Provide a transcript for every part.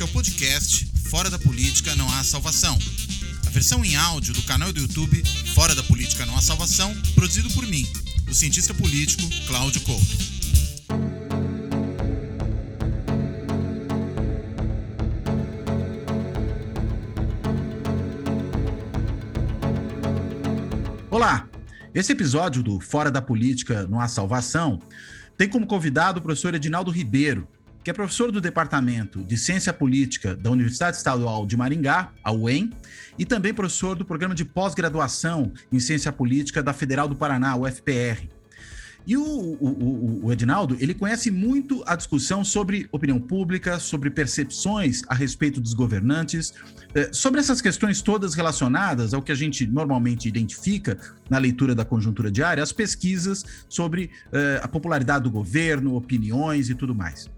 Este é o podcast Fora da Política Não Há Salvação. A versão em áudio do canal do YouTube Fora da Política Não Há Salvação, produzido por mim, o cientista político Cláudio Couto. Olá! Esse episódio do Fora da Política Não Há Salvação tem como convidado o professor Edinaldo Ribeiro, que é professor do Departamento de Ciência Política da Universidade Estadual de Maringá, a UEM, e também professor do Programa de Pós-Graduação em Ciência Política da Federal do Paraná, UFPR. E o, o, o, Edinaldo, ele conhece muito a discussão sobre opinião pública, sobre percepções a respeito dos governantes, eh, sobre essas questões todas relacionadas ao que a gente normalmente identifica na leitura da conjuntura diária, as pesquisas sobre uh, a popularidade do governo, opiniões e tudo mais.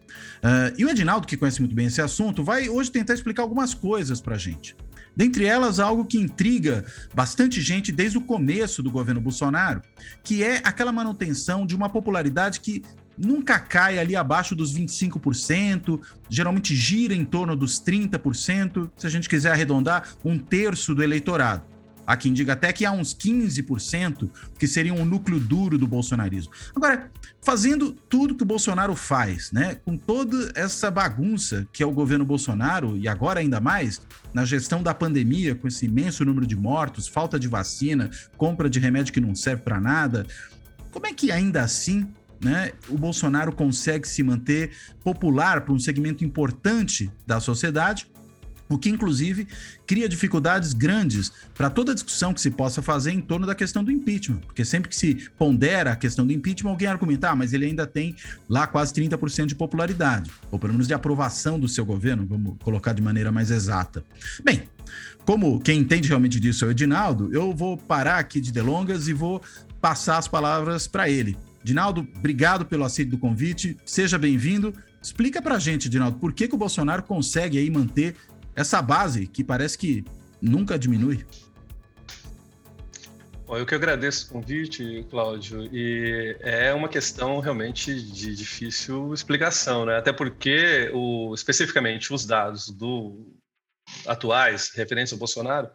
Uh, e o Edinaldo, que conhece muito bem esse assunto, vai hoje tentar explicar algumas coisas para a gente. Dentre elas, algo que intriga bastante gente desde o começo do governo Bolsonaro, que é aquela manutenção de uma popularidade que nunca cai ali abaixo dos 25%, geralmente gira em torno dos 30%, se a gente quiser arredondar, um terço do eleitorado. Há quem diga até que há uns 15% que seriam o núcleo duro do bolsonarismo. Agora, fazendo tudo que o Bolsonaro faz, né, com toda essa bagunça que é o governo Bolsonaro, e agora ainda mais, na gestão da pandemia, com esse imenso número de mortos, falta de vacina, compra de remédio que não serve para nada, como é que ainda assim né, o Bolsonaro consegue se manter popular para um segmento importante da sociedade o que inclusive cria dificuldades grandes para toda discussão que se possa fazer em torno da questão do impeachment, porque sempre que se pondera a questão do impeachment, alguém argumenta, ah, mas ele ainda tem lá quase 30% de popularidade, ou pelo menos de aprovação do seu governo, vamos colocar de maneira mais exata. Bem, como quem entende realmente disso é o Edinaldo, eu vou parar aqui de delongas e vou passar as palavras para ele. Dinaldo, obrigado pelo aceito do convite, seja bem-vindo. Explica para a gente, Dinaldo, por que, que o Bolsonaro consegue aí manter essa base que parece que nunca diminui. Bom, eu que agradeço o convite, Cláudio, e é uma questão realmente de difícil explicação, né? Até porque, o, especificamente, os dados do atuais referentes ao Bolsonaro,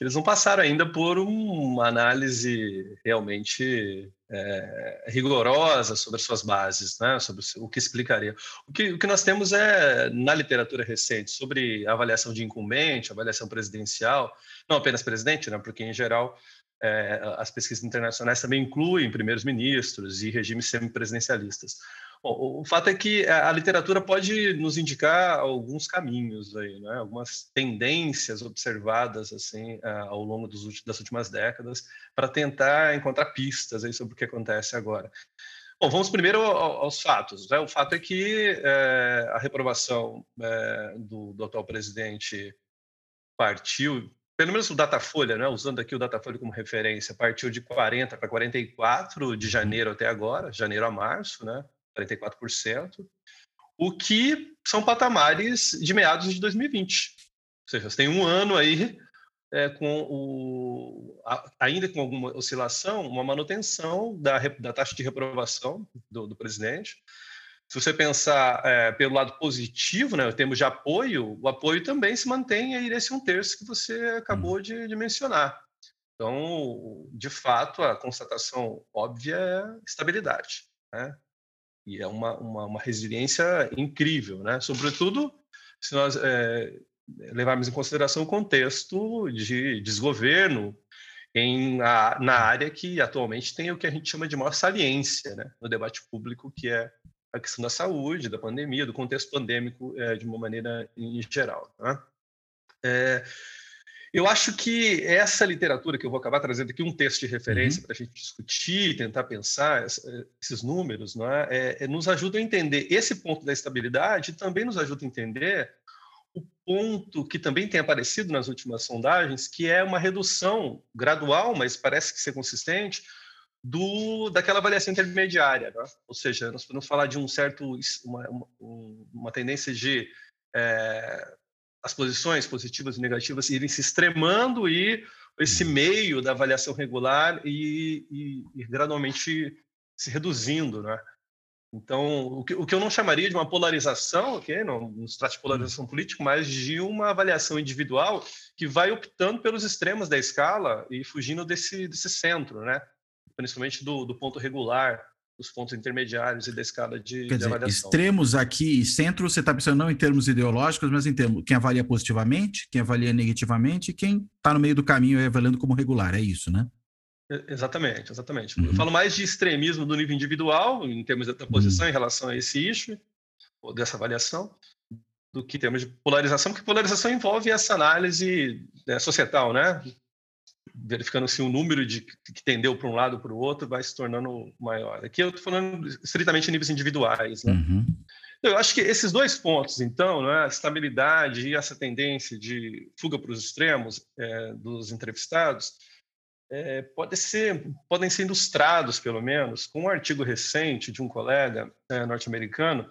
eles não passaram ainda por uma análise realmente é, rigorosa sobre as suas bases, né? sobre o que explicaria. O que, o que nós temos é, na literatura recente, sobre avaliação de incumbente, avaliação presidencial, não apenas presidente, né? porque, em geral, é, as pesquisas internacionais também incluem primeiros ministros e regimes semipresidencialistas. Bom, o fato é que a literatura pode nos indicar alguns caminhos aí, né? algumas tendências observadas assim ao longo dos, das últimas décadas para tentar encontrar pistas aí sobre o que acontece agora. Bom, vamos primeiro aos fatos. Né? O fato é que é, a reprovação é, do, do, atual presidente partiu, pelo menos o Datafolha, né? usando aqui o Datafolha como referência, partiu de 40 para 44 de janeiro até agora, janeiro a março, né? 44%, o que são patamares de meados de 2020. Ou seja, você tem um ano aí é, com o, ainda com alguma oscilação, uma manutenção da, da taxa de reprovação do, do presidente. Se você pensar é, pelo lado positivo, né, termos de apoio, o apoio também se mantém aí nesse um terço que você acabou hum. de, de mencionar. Então, de fato, a constatação óbvia é estabilidade. Né? E é uma, uma, uma resiliência incrível, né? Sobretudo se nós é, levarmos em consideração o contexto de desgoverno em, a, na área que atualmente tem o que a gente chama de maior saliência né, no debate público, que é a questão da saúde, da pandemia, do contexto pandêmico é, de uma maneira em geral. Né? É, eu acho que essa literatura que eu vou acabar trazendo aqui, um texto de referência uhum. para a gente discutir, tentar pensar esses números, não é? É, é, nos ajuda a entender esse ponto da estabilidade e também nos ajuda a entender o ponto que também tem aparecido nas últimas sondagens, que é uma redução gradual, mas parece que ser consistente, do daquela avaliação intermediária, é? ou seja, nós podemos falar de um certo uma, uma, uma tendência de é, as posições positivas e negativas irem se extremando e esse uhum. meio da avaliação regular e, e, e gradualmente se reduzindo, né? Então, o que, o que eu não chamaria de uma polarização, ok? Não, não se trata de polarização hum. política, mas de uma avaliação individual que vai optando pelos extremos da escala e fugindo desse, desse centro, né? Principalmente do, do ponto regular, dos pontos intermediários e da escala de, Quer de dizer, avaliação. Extremos aqui, centro, você está pensando não em termos ideológicos, mas em termos quem avalia positivamente, quem avalia negativamente, e quem está no meio do caminho avaliando como regular, é isso, né? Exatamente, exatamente. Uhum. Eu falo mais de extremismo do nível individual, em termos da posição uhum. em relação a esse issue, ou dessa avaliação, do que em termos de polarização, porque polarização envolve essa análise né, societal, né? Verificando se o número de que tendeu para um lado para o outro vai se tornando maior. Aqui eu estou falando estritamente em níveis individuais, né? Uhum. Eu acho que esses dois pontos, então, né, a estabilidade e essa tendência de fuga para os extremos é, dos entrevistados, é, pode ser, podem ser ilustrados, pelo menos, com um artigo recente de um colega é, norte-americano,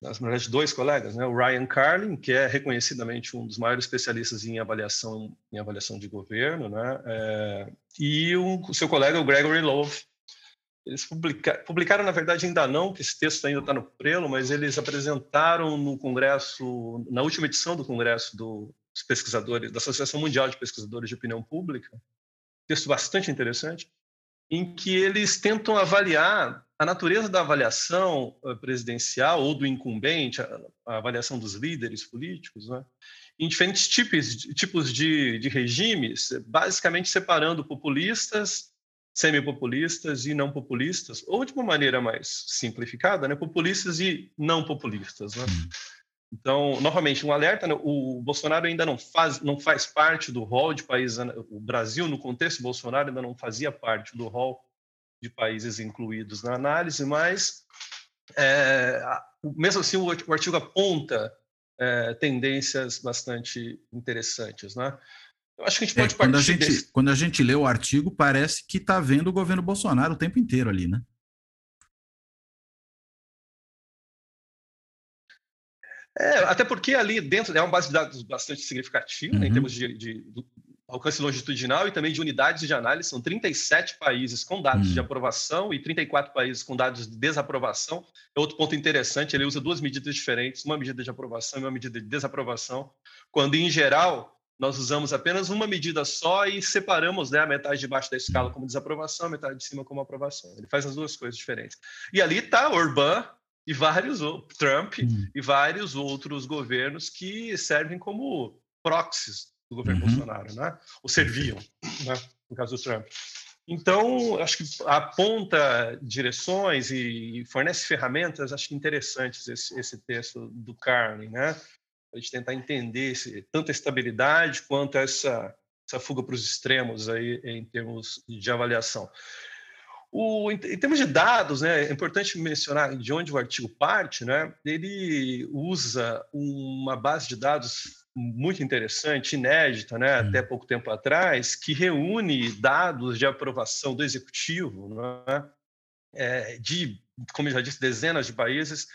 na verdade, dois colegas, né? o Ryan Carlin, que é reconhecidamente um dos maiores especialistas em avaliação, em avaliação de governo, né? É, e o seu colega, o Gregory Love. Eles publica, publicaram, na verdade, ainda não, que esse texto ainda está no prelo, mas eles apresentaram no Congresso, na última edição do Congresso dos pesquisadores, da Associação Mundial de Pesquisadores de Opinião Pública, texto bastante interessante, em que eles tentam avaliar a natureza da avaliação eh, presidencial ou do incumbente, a, avaliação dos líderes políticos, né? em diferentes tipos, tipos de, de regimes, basicamente separando populistas, semi-populistas e não populistas, ou de uma maneira mais simplificada, né? populistas e não populistas. Né? Hum. Então, novamente, um alerta: né? o Bolsonaro ainda não faz, não faz parte do rol de países. O Brasil, no contexto Bolsonaro, ainda não fazia parte do rol de países incluídos na análise, mas é, mesmo assim o, artigo aponta é, tendências bastante interessantes, né? Eu acho que a gente pode é, quando a gente, desse... quando a gente lê o artigo, parece que está vendo o governo Bolsonaro o tempo inteiro ali, né? É, até porque ali dentro é uma base de dados bastante significativa uhum. né, em uhum. termos de, de, de, alcance longitudinal e também de unidades de análise. São 37 países com dados uhum. de aprovação e 34 países com dados de desaprovação. É outro ponto interessante, ele usa duas medidas diferentes, uma medida de aprovação e uma medida de desaprovação, quando em geral nós usamos apenas uma medida só e separamos né, a metade de baixo da escala como desaprovação, a metade de cima como aprovação. Ele faz as duas coisas diferentes. E ali está Orbán e vários Trump uhum. e vários outros governos que servem como proxies do governo uhum. Bolsonaro, né? Ou serviam, né? No caso do Trump. Então, acho que aponta direções e fornece ferramentas, acho que interessantes esse, esse texto do Carlin, né? A gente tentar entender esse, tanto a estabilidade quanto essa, essa fuga para os extremos aí em termos de avaliação. O, em termos de dados, né, é importante mencionar de onde o artigo parte, né, ele usa uma base de dados muito interessante, inédita, né, até pouco tempo atrás, que reúne dados de aprovação do executivo né, é, de, como eu já disse, dezenas de países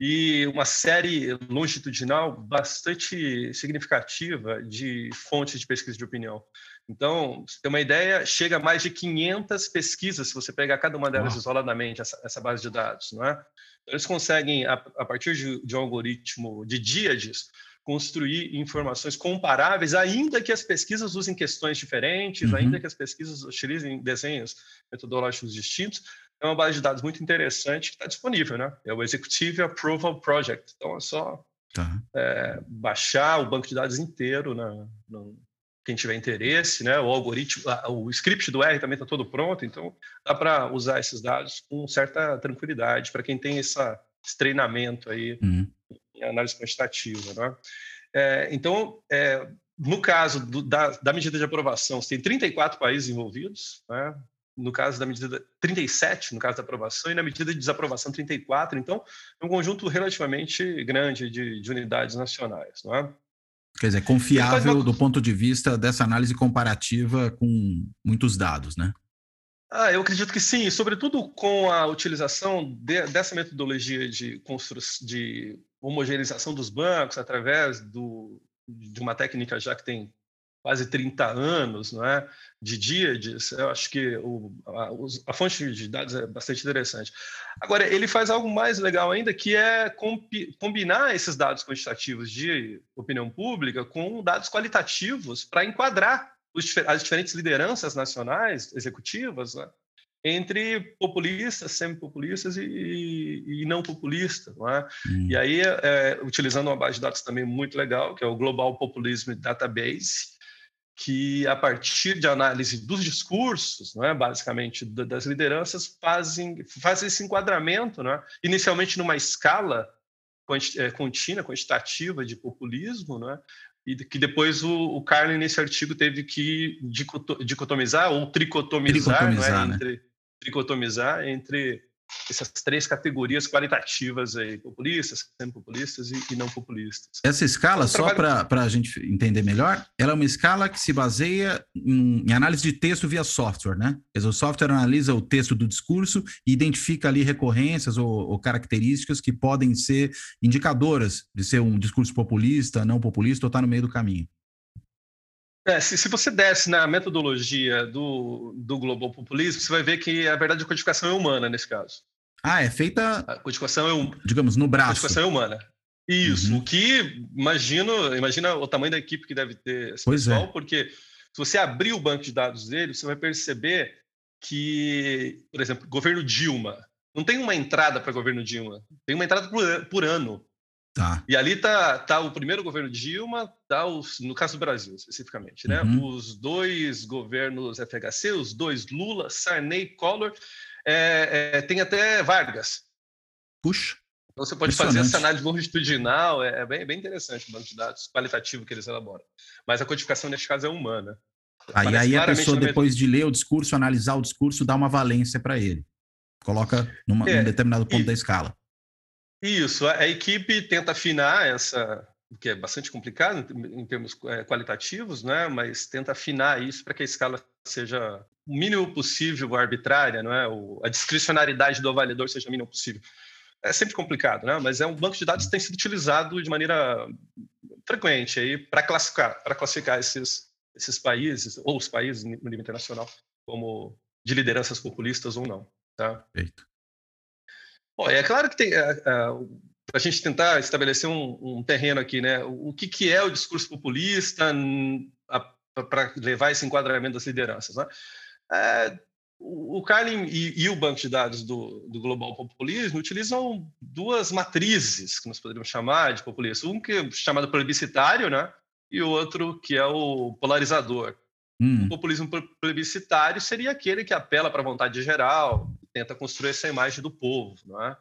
e uma série longitudinal bastante significativa de fontes de pesquisa de opinião. Então, você tem uma ideia, chega a mais de 500 pesquisas, se você pegar cada uma delas isoladamente, essa, essa, base de dados, não é? Então, eles conseguem, a, a partir de, de, um algoritmo de díades, construir informações comparáveis, ainda que as pesquisas usem questões diferentes, uhum. ainda que as pesquisas utilizem desenhos metodológicos distintos, é uma base de dados muito interessante que está disponível, né? É o Executive Approval Project. Então, é só tá. é, baixar o banco de dados inteiro na, no, quem tiver interesse, né? O algoritmo, o script do R também está todo pronto, então dá para usar esses dados com certa tranquilidade para quem tem essa, esse treinamento aí uhum. Em análise quantitativa, né? É, então, é, no caso do, da, da, medida de aprovação, você tem 34 países envolvidos, né? no caso da medida 37, no caso da aprovação, e na medida de desaprovação 34. Então, é um conjunto relativamente grande de, de unidades nacionais. Não é? Quer dizer, confiável do ponto de vista dessa análise comparativa com muitos dados, né? Ah, eu acredito que sim, sobretudo com a utilização de, dessa metodologia de, de homogeneização dos bancos através do, de uma técnica já que tem quase 30 anos, não é? de dia disso. Eu acho que o, a, a, fonte de dados é bastante interessante. Agora, ele faz algo mais legal ainda, que é compi, combinar esses dados quantitativos de opinião pública com dados qualitativos para enquadrar os, as diferentes lideranças nacionais, executivas, né? Entre populistas, semi-populistas e, e, não populistas. Não é? Hum. E aí, é, utilizando uma base de dados também muito legal, que é o Global Populism Database, que, a partir de análise dos discursos, não é, basicamente, das lideranças, fazem, fazem esse enquadramento, não é? inicialmente numa escala é, contínua, quantitativa de populismo, não é? e que depois o, o Carlin, nesse artigo, teve que dicotomizar ou tricotomizar, tricotomizar é? né? entre, tricotomizar entre essas três categorias qualitativas aí, populistas, semi-populistas e, e, não populistas. Essa escala, então, só trabalho... para a gente entender melhor, ela é uma escala que se baseia em, em, análise de texto via software, né? Quer dizer, o software analisa o texto do discurso e identifica ali recorrências ou, ou características que podem ser indicadoras de ser um discurso populista, não populista ou estar tá no meio do caminho. É, se, se, você desce na metodologia do, do global populismo, você vai ver que, a verdade, a codificação é humana nesse caso. Ah, é feita. A codificação é um, digamos no braço. A codificação é humana. Isso. Uhum. O que imagino, imagina o tamanho da equipe que deve ter esse pois é. pessoal, é. porque se você abrir o banco de dados dele, você vai perceber que, por exemplo, governo Dilma não tem uma entrada para governo Dilma, tem uma entrada por, por ano. Tá. E ali tá, tá o primeiro governo Dilma, tá os, no caso do Brasil especificamente, né? Uhum. Os dois governos FHC, os dois Lula, Sarney, Collor, é, é, tem até Vargas. Puxa. Então você pode fazer essa análise longitudinal, é, é, bem, bem interessante o banco de dados qualitativo que eles elaboram. Mas a codificação nesse caso é humana. Aí, aí a pessoa, depois de ler o discurso, analisar o discurso, dá uma valência para ele. Coloca é, num determinado ponto e, da escala. Isso, a, equipe tenta afinar essa, que é bastante complicado em termos é, qualitativos, né? mas tenta afinar isso para que a escala seja o mínimo possível arbitrária, não é? A discricionariedade do avaliador seja o mínimo possível. É sempre complicado, né? mas é um banco de dados que tem sido utilizado de maneira frequente aí para classificar, para classificar esses, esses países, ou os países no nível internacional, como de lideranças populistas ou não. Tá? Perfeito. Bom, é claro que tem, é, é, para a gente tentar estabelecer um, um, terreno aqui, né? O que, que é o discurso populista para levar esse enquadramento das lideranças, né? É, o Carlin e, e, o banco de dados do, do, Global Populismo utilizam duas matrizes que nós poderíamos chamar de populista. Um que é chamado plebiscitário, né? E o outro que é o polarizador. Hum. O populismo plebiscitário seria aquele que apela para a vontade geral, tenta construir essa imagem do povo, é?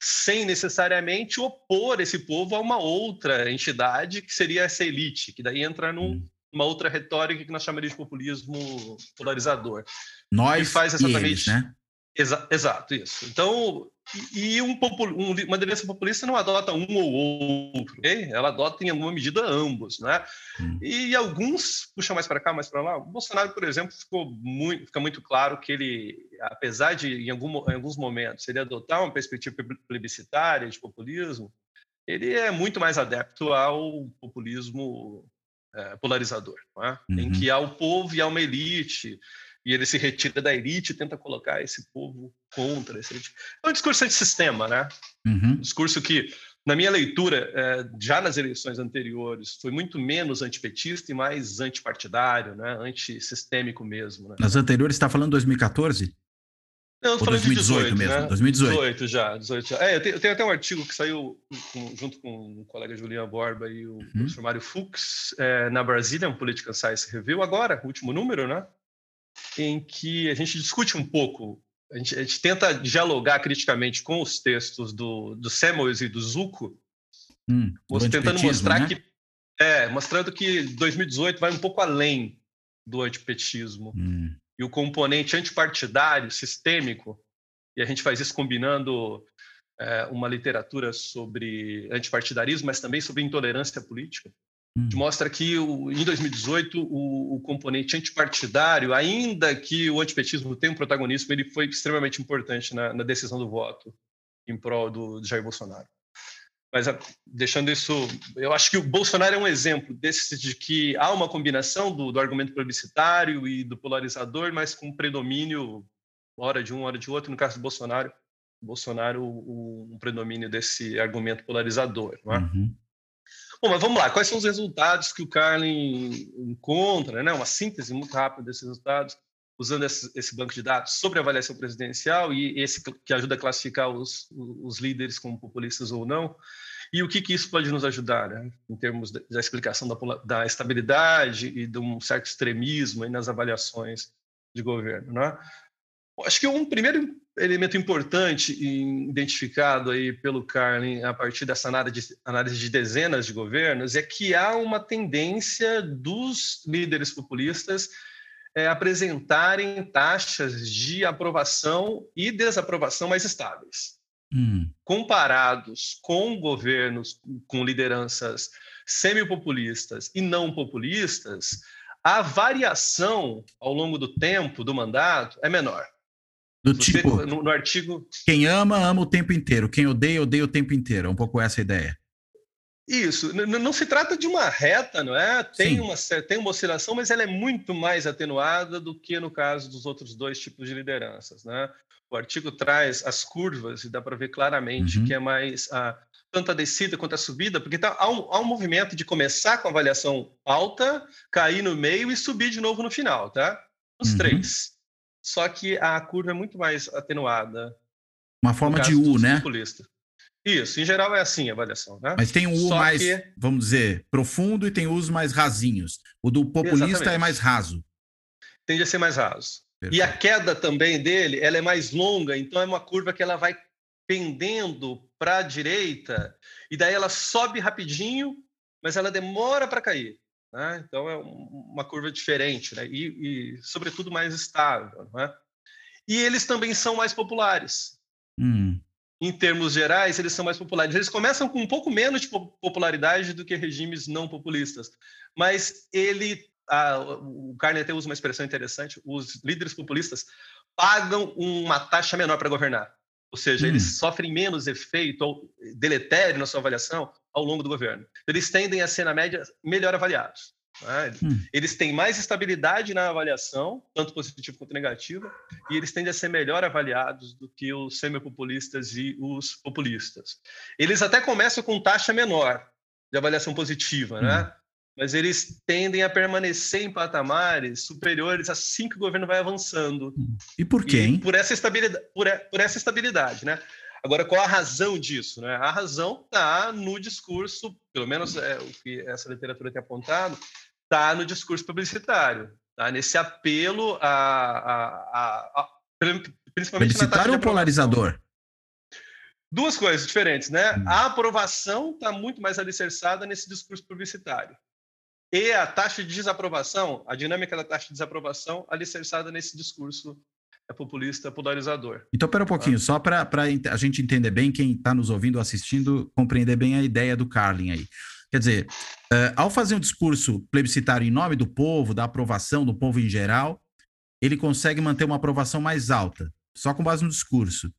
sem necessariamente opor esse povo a uma outra entidade que seria essa elite, que daí entra num, hum. numa outra retórica que nós chamaríamos de populismo polarizador. Nós faz exatamente, e eles, né? Exa exato, isso. Então, e, um, um, uma liderança populista não adota um ou outro, okay? ela adota em alguma medida ambos, né? Hum. E alguns puxam mais para cá, mais para lá. O Bolsonaro, por exemplo, ficou muito, fica muito claro que ele, apesar de em, algum, em alguns momentos ele adotar uma perspectiva plebiscitária de populismo, ele é muito mais adepto ao populismo é, polarizador, é? uhum. em que há o povo e há uma elite e ele se retira da elite e tenta colocar esse povo contra esse elite. É um discurso antissistema, né? Uhum. Um discurso que, na minha leitura, é, já nas eleições anteriores, foi muito menos antipetista e mais antipartidário, né? antissistêmico mesmo. Né? Nas anteriores, você está falando 2014? Não, falando 2018 de 18 mesmo, né? 2018. 18 já, 18 já. É, eu tenho, eu tenho, até um artigo que saiu com, junto com o colega Julian Borba e o uhum. professor Mário Fux é, na Brazilian Political Science Review, agora, último número, né? Em que a gente discute um pouco, a gente, a gente tenta dialogar criticamente com os textos do, do Samuels e do Zucco, hum, tentando mostrar né? que é, mostrando que 2018 vai um pouco além do antipetismo. Hum. E o componente antipartidário, sistêmico, e a gente faz isso combinando é, uma literatura sobre antipartidarismo, mas também sobre intolerância política, Hum. mostra que o, em 2018 o, o, componente antipartidário, ainda que o antipetismo tenha um protagonismo, ele foi extremamente importante na, na decisão do voto em prol do, do Jair Bolsonaro. mas deixando isso, eu acho que o Bolsonaro é um exemplo desse de que há uma combinação do, do argumento publicitário e do polarizador, mas com predomínio hora de um, hora de outro. No caso do Bolsonaro, Bolsonaro o, um predomínio desse argumento polarizador. Não é? Uhum. Bom, mas vamos lá. Quais são os resultados que o Carlin encontra? Né? Uma síntese muito rápida desses resultados, usando esse, banco de dados sobre a avaliação presidencial e esse que ajuda a classificar os, os líderes como populistas ou não. E o que, que isso pode nos ajudar, né? em termos da explicação da, da, estabilidade e de um certo extremismo nas avaliações de governo. Né? Acho que um primeiro elemento importante identificado aí pelo Carlin a partir dessa análise de, dezenas de governos é que há uma tendência dos líderes populistas é, apresentarem taxas de aprovação e desaprovação mais estáveis. Hum. Comparados com governos com lideranças semi-populistas e não populistas, a variação ao longo do tempo do mandato é menor. Do Você, tipo, no, no, artigo. Quem ama, ama o tempo inteiro. Quem odeia, odeia o tempo inteiro. É um pouco essa a ideia. Isso. N não se trata de uma reta, não é? Tem uma, tem uma oscilação, mas ela é muito mais atenuada do que no caso dos outros dois tipos de lideranças, né? O artigo traz as curvas e dá para ver claramente uhum. que é mais a, tanto a descida quanto a subida, porque tá, há, um, há um movimento de começar com a avaliação alta, cair no meio e subir de novo no final, tá? Os uhum. três só que a curva é muito mais atenuada. Uma forma de U, né? Populista. Isso, em geral é assim a avaliação, né? Mas tem um U Só mais, que... vamos dizer, profundo e tem U's mais rasinhos. O do populista é Exatamente. é mais raso. Tende a ser mais raso. Perfeito. E a queda também dele, ela é mais longa, então é uma curva que ela vai pendendo para a direita e daí ela sobe rapidinho, mas ela demora para cair. Né? Então, é uma curva diferente né? e, e, sobretudo, mais estável. Né? E eles também são mais populares. Hum. Em termos gerais, eles são mais populares. Eles começam com um pouco menos de popularidade do que regimes não populistas, mas ele, a, o Carne até usa uma expressão interessante: os líderes populistas pagam uma taxa menor para governar. Ou seja, hum. eles sofrem menos efeito ou deletério na sua avaliação ao longo do governo. Eles tendem a ser, na média, melhor avaliados. Né? Hum. Eles têm mais estabilidade na avaliação, tanto positiva quanto negativa, e eles tendem a ser melhor avaliados do que os semipopulistas e os populistas. Eles até começam com taxa menor de avaliação positiva, né? hum. né? Mas eles tendem a permanecer em patamares superiores assim que o governo vai avançando. E por quê? Por essa estabilidade, por, por essa estabilidade, né? Agora, qual a razão disso? Né? A razão está no discurso, pelo menos é o que essa literatura tem apontado, está no discurso publicitário, tá? nesse apelo a, a, a, a principalmente publicitário ou polarizador? Duas coisas diferentes, né? Hum. A aprovação está muito mais alicerçada nesse discurso publicitário. E a taxa de desaprovação, a dinâmica da taxa de desaprovação, alicerçada nesse discurso é populista polarizador. Então, pera um pouquinho, ah. só para a gente entender bem, quem está nos ouvindo ou assistindo, compreender bem a ideia do Carlin aí. Quer dizer, uh, ao fazer um discurso plebiscitário em nome do povo, da aprovação do povo em geral, ele consegue manter uma aprovação mais alta, só com base no discurso.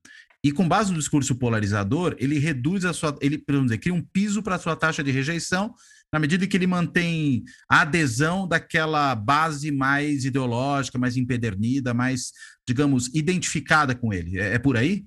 E com base no discurso polarizador, ele reduz a sua. Ele, vamos dizer, cria um piso para a sua taxa de rejeição na medida que ele mantém a adesão daquela base mais ideológica, mais empedernida, mais, digamos, identificada com ele. É, é por aí?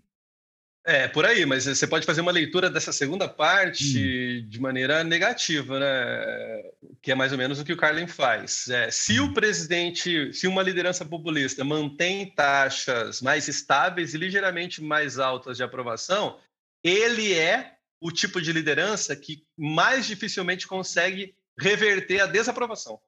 É, por aí, mas você pode fazer uma leitura dessa segunda parte hum. de maneira negativa, né? Que é mais ou menos o que o Carlin faz. É, se hum. o presidente, se uma liderança populista mantém taxas mais estáveis e ligeiramente mais altas de aprovação, ele é o tipo de liderança que mais dificilmente consegue reverter a desaprovação.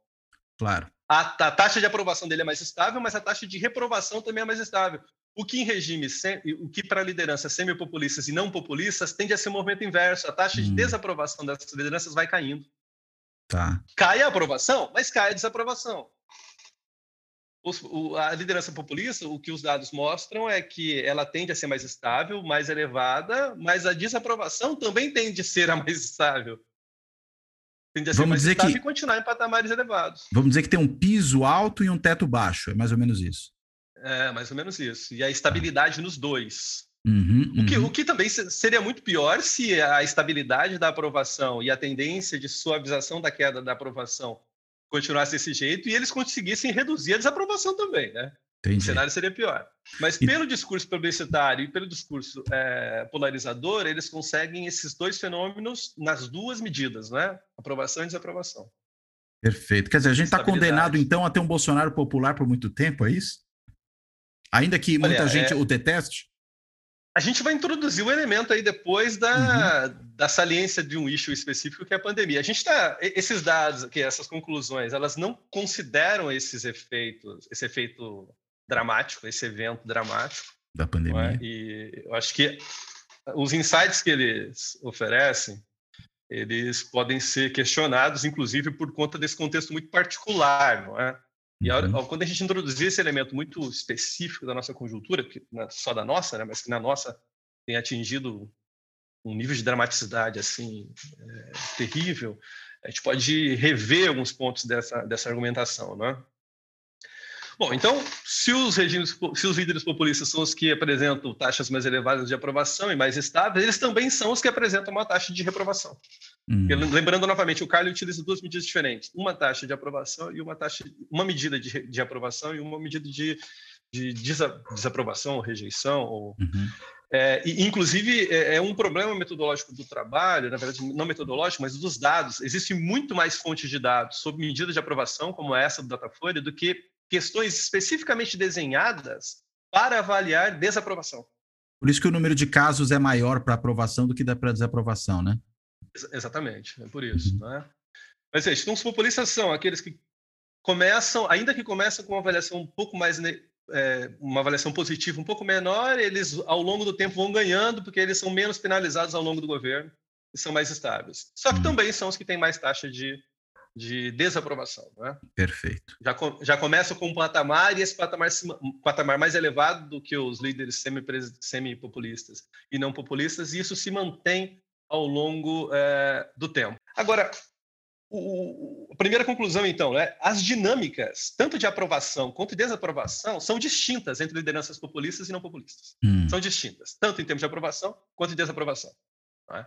Claro. A, a, taxa de aprovação dele é mais estável, mas a taxa de reprovação também é mais estável. O que em regimes, o que para lideranças semi-populistas e não populistas tende a ser um movimento inverso. A taxa hum. de desaprovação dessas lideranças vai caindo. Tá. Cai a aprovação, mas cai a desaprovação os, o, a liderança populista, o que os dados mostram é que ela tende a ser mais estável, mais elevada, mas a desaprovação também tende a ser a mais estável. Tende a ser vamos mais dizer estável que, e continuar em patamares elevados. Vamos dizer que tem um piso alto e um teto baixo, é mais ou menos isso. É, mais ou menos isso. E a estabilidade nos dois. Uhum, uhum. O, que, o que também seria muito pior se a estabilidade da aprovação e a tendência de suavização da queda da aprovação continuasse desse jeito e eles conseguissem reduzir a desaprovação também, né? Entendi. O cenário seria pior. Mas e... pelo discurso publicitário e pelo discurso é, polarizador, eles conseguem esses dois fenômenos nas duas medidas, né? Aprovação e desaprovação. Perfeito. Quer dizer, a gente está condenado, então, a ter um Bolsonaro popular por muito tempo, é isso? Ainda que muita Olha, gente é... o deteste? A gente vai introduzir o um elemento aí depois da, uhum. da saliência de um issue específico que é a pandemia. A gente está esses dados, que essas conclusões, elas não consideram esses efeitos, esse efeito dramático, esse evento dramático da pandemia. É? E eu acho que os insights que eles oferecem, eles podem ser questionados, inclusive por conta desse contexto muito particular, não é? E uhum. quando a gente introduzir esse elemento muito específico da nossa conjuntura, que não é só da nossa, né, mas que na nossa tem atingido um nível de dramaticidade assim é, terrível, a gente pode rever alguns pontos dessa, dessa argumentação, né? Bom, então, se os regimes, se os líderes populistas são os que apresentam taxas mais elevadas de aprovação e mais estáveis, eles também são os que apresentam uma taxa de reprovação. Hum. Lembrando novamente, o Carlos utiliza duas medidas diferentes: uma taxa de aprovação e uma taxa, uma medida de, de aprovação e uma medida de, de desaprovação, ou rejeição. Ou, uhum. é, e, inclusive, é, é, um problema metodológico do trabalho, na verdade, não metodológico, mas dos dados. Existe muito mais fontes de dados sobre medidas de aprovação, como essa do Datafolha, do que questões especificamente desenhadas para avaliar desaprovação. Por isso que o número de casos é maior para aprovação do que para desaprovação, né? Exatamente, é por isso. Uhum. Né? Mas, gente, então, os populistas são aqueles que começam, ainda que começam com uma avaliação um pouco mais é, uma avaliação positiva um pouco menor, eles ao longo do tempo vão ganhando porque eles são menos penalizados ao longo do governo e são mais estáveis. Só que uhum. também são os que têm mais taxa de de desaprovação. Né? Perfeito. Já, já começa com um patamar e esse patamar, patamar mais elevado do que os líderes semi-populistas e não populistas, e isso se mantém ao longo é, do tempo. Agora, o, a primeira conclusão, então, né? as dinâmicas, tanto de aprovação quanto de desaprovação, são distintas entre lideranças populistas e não populistas. Hum. São distintas, tanto em termos de aprovação quanto de desaprovação. Né?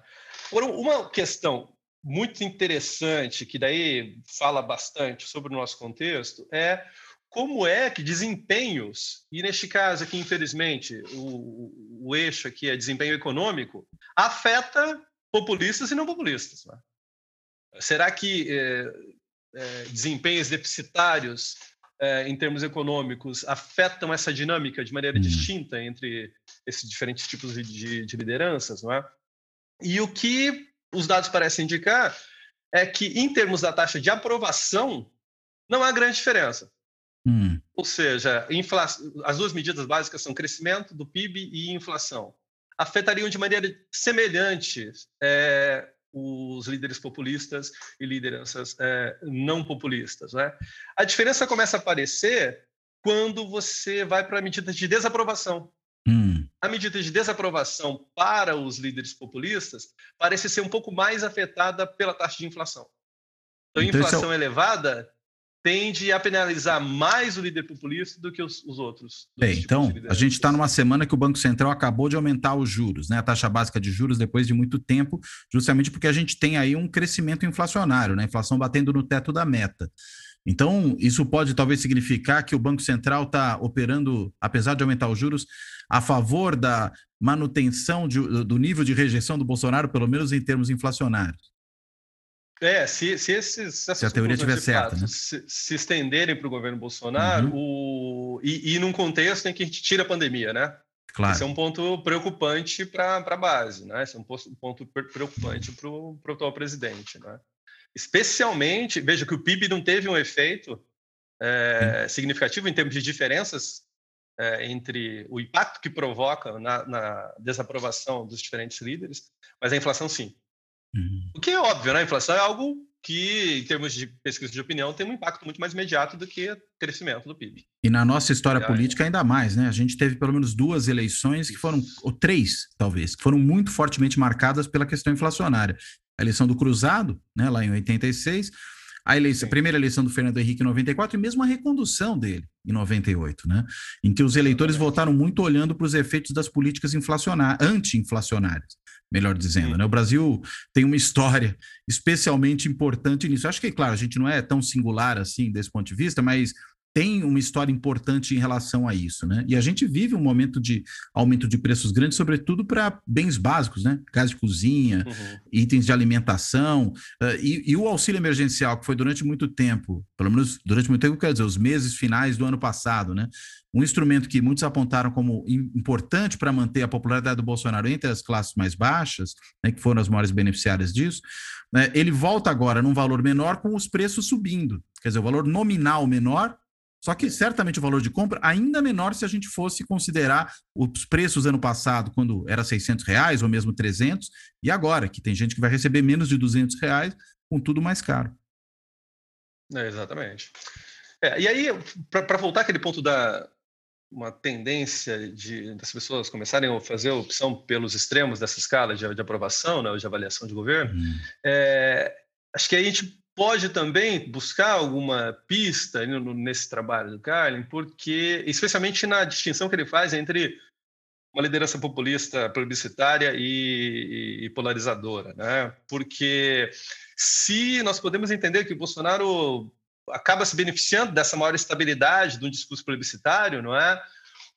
Agora, uma questão muito interessante, que daí fala bastante sobre o nosso contexto, é como é que desempenhos, e neste caso aqui, infelizmente, o, o eixo aqui é desempenho econômico, afeta populistas e não populistas. Né? Será que é, é, desempenhos deficitários é, em termos econômicos afetam essa dinâmica de maneira hum. distinta entre esses diferentes tipos de, de lideranças? Não é? E o que os dados parecem indicar é que, em termos da taxa de aprovação, não há grande diferença. Hum. Ou seja, as duas medidas básicas são crescimento do PIB e inflação. Afetariam de maneira semelhante é, os líderes populistas e lideranças é, não populistas. Né? A diferença começa a aparecer quando você vai para medidas de desaprovação. Hum. A medida de desaprovação para os líderes populistas parece ser um pouco mais afetada pela taxa de inflação. Então, a então, é inflação é... elevada tende a penalizar mais o líder populista do que os, os outros. Bem, então, a gente está numa semana que o Banco Central acabou de aumentar os juros, né? A taxa básica de juros depois de muito tempo, justamente porque a gente tem aí um crescimento inflacionário, né? A inflação batendo no teto da meta. Então, isso pode talvez significar que o Banco Central está operando, apesar de aumentar os juros, a favor da manutenção de, do nível de rejeição do Bolsonaro, pelo menos em termos inflacionários. É, se, se, esses, se a teoria estiver certa, né? se, se, estenderem para o governo Bolsonaro, uhum. o, e, e num contexto em que a gente tira a pandemia, né? Claro. Esse é um ponto preocupante para a base, né? Esse é um ponto preocupante para o atual presidente, né? Especialmente, veja que o PIB não teve um efeito é, significativo em termos de diferenças é, entre o impacto que provoca na, na, desaprovação dos diferentes líderes, mas a inflação sim. Uhum. O que é óbvio, né? A inflação é algo que, em termos de pesquisa de opinião, tem um impacto muito mais imediato do que o crescimento do PIB. E na nossa história é, política, ainda mais, né? A gente teve pelo menos duas eleições que foram, ou três, talvez, que foram muito fortemente marcadas pela questão inflacionária. A eleição do Cruzado, né, lá em 86, a, eleição, a primeira eleição do Fernando Henrique em 94 e mesmo a recondução dele em 98, né? Em que os eleitores votaram muito olhando para os efeitos das políticas inflacionárias, anti-inflacionárias, melhor dizendo, né? O Brasil tem uma história especialmente importante nisso. Acho que, claro, a gente não é tão singular assim desse ponto de vista, mas tem uma história importante em relação a isso, né? E a gente vive um momento de aumento de preços grandes, sobretudo para bens básicos, né? Gás de cozinha, uhum. itens de alimentação, uh, e, e, o auxílio emergencial, que foi durante muito tempo, pelo menos durante muito tempo, quer dizer, os meses finais do ano passado, né? Um instrumento que muitos apontaram como importante para manter a popularidade do Bolsonaro entre as classes mais baixas, né, que foram as maiores beneficiárias disso, né, ele volta agora num valor menor com os preços subindo. Quer dizer, o valor nominal menor, só que certamente o valor de compra ainda menor se a gente fosse considerar os preços ano passado, quando era 600 reais ou mesmo 300, e agora, que tem gente que vai receber menos de 200 reais, com tudo mais caro. É, exatamente. É, e aí, para voltar àquele ponto da uma tendência de, das pessoas começarem a fazer a opção pelos extremos dessa escala de, de aprovação, né, de avaliação de governo, hum. é, acho que a gente pode também buscar alguma pista nesse trabalho do Carlin, porque, especialmente na distinção que ele faz entre uma liderança populista, plebiscitária e, e, polarizadora, né? Porque se nós podemos entender que o Bolsonaro acaba se beneficiando dessa maior estabilidade do discurso plebiscitário, não é?